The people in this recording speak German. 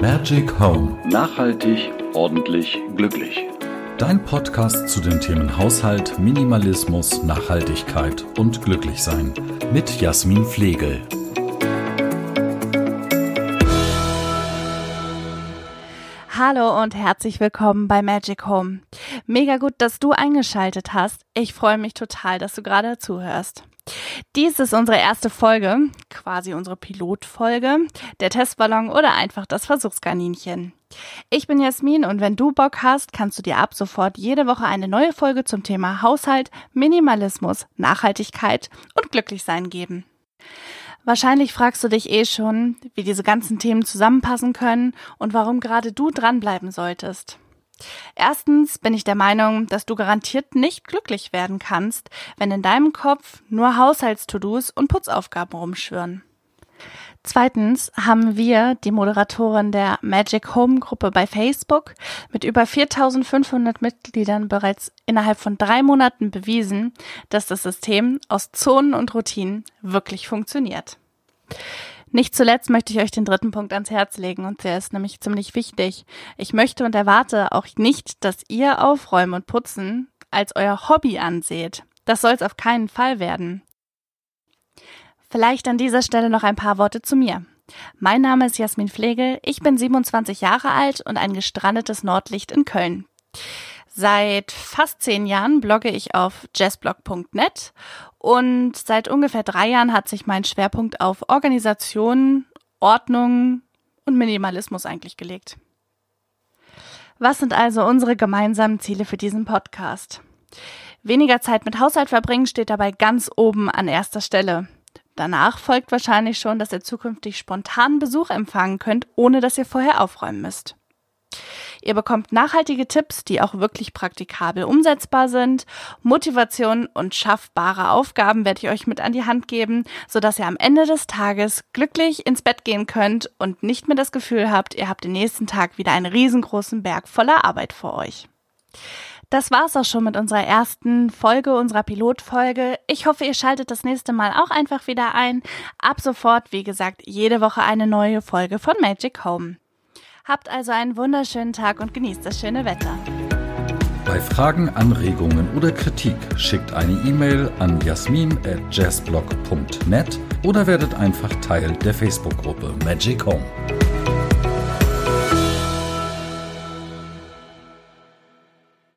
Magic Home. Nachhaltig, ordentlich, glücklich. Dein Podcast zu den Themen Haushalt, Minimalismus, Nachhaltigkeit und Glücklichsein. Mit Jasmin Flegel. Hallo und herzlich willkommen bei Magic Home. Mega gut, dass du eingeschaltet hast. Ich freue mich total, dass du gerade zuhörst. Dies ist unsere erste Folge, quasi unsere Pilotfolge, der Testballon oder einfach das Versuchskaninchen. Ich bin Jasmin und wenn du Bock hast, kannst du dir ab sofort jede Woche eine neue Folge zum Thema Haushalt, Minimalismus, Nachhaltigkeit und Glücklichsein geben. Wahrscheinlich fragst du dich eh schon, wie diese ganzen Themen zusammenpassen können und warum gerade du dranbleiben solltest. Erstens bin ich der Meinung, dass du garantiert nicht glücklich werden kannst, wenn in deinem Kopf nur Haushaltstodos und Putzaufgaben rumschwirren. Zweitens haben wir, die Moderatorin der Magic Home Gruppe bei Facebook, mit über 4500 Mitgliedern bereits innerhalb von drei Monaten bewiesen, dass das System aus Zonen und Routinen wirklich funktioniert. Nicht zuletzt möchte ich euch den dritten Punkt ans Herz legen und der ist nämlich ziemlich wichtig. Ich möchte und erwarte auch nicht, dass ihr Aufräumen und Putzen als euer Hobby anseht. Das soll es auf keinen Fall werden. Vielleicht an dieser Stelle noch ein paar Worte zu mir. Mein Name ist Jasmin Flegel, ich bin 27 Jahre alt und ein gestrandetes Nordlicht in Köln. Seit fast zehn Jahren blogge ich auf jazzblog.net und seit ungefähr drei Jahren hat sich mein Schwerpunkt auf Organisation, Ordnung und Minimalismus eigentlich gelegt. Was sind also unsere gemeinsamen Ziele für diesen Podcast? Weniger Zeit mit Haushalt verbringen steht dabei ganz oben an erster Stelle. Danach folgt wahrscheinlich schon, dass ihr zukünftig spontan Besuch empfangen könnt, ohne dass ihr vorher aufräumen müsst. Ihr bekommt nachhaltige Tipps, die auch wirklich praktikabel umsetzbar sind. Motivation und schaffbare Aufgaben werde ich euch mit an die Hand geben, sodass ihr am Ende des Tages glücklich ins Bett gehen könnt und nicht mehr das Gefühl habt, ihr habt den nächsten Tag wieder einen riesengroßen Berg voller Arbeit vor euch. Das war's auch schon mit unserer ersten Folge, unserer Pilotfolge. Ich hoffe, ihr schaltet das nächste Mal auch einfach wieder ein. Ab sofort, wie gesagt, jede Woche eine neue Folge von Magic Home. Habt also einen wunderschönen Tag und genießt das schöne Wetter. Bei Fragen, Anregungen oder Kritik schickt eine E-Mail an jasmin@jazzblog.net oder werdet einfach Teil der Facebook-Gruppe Magic Home.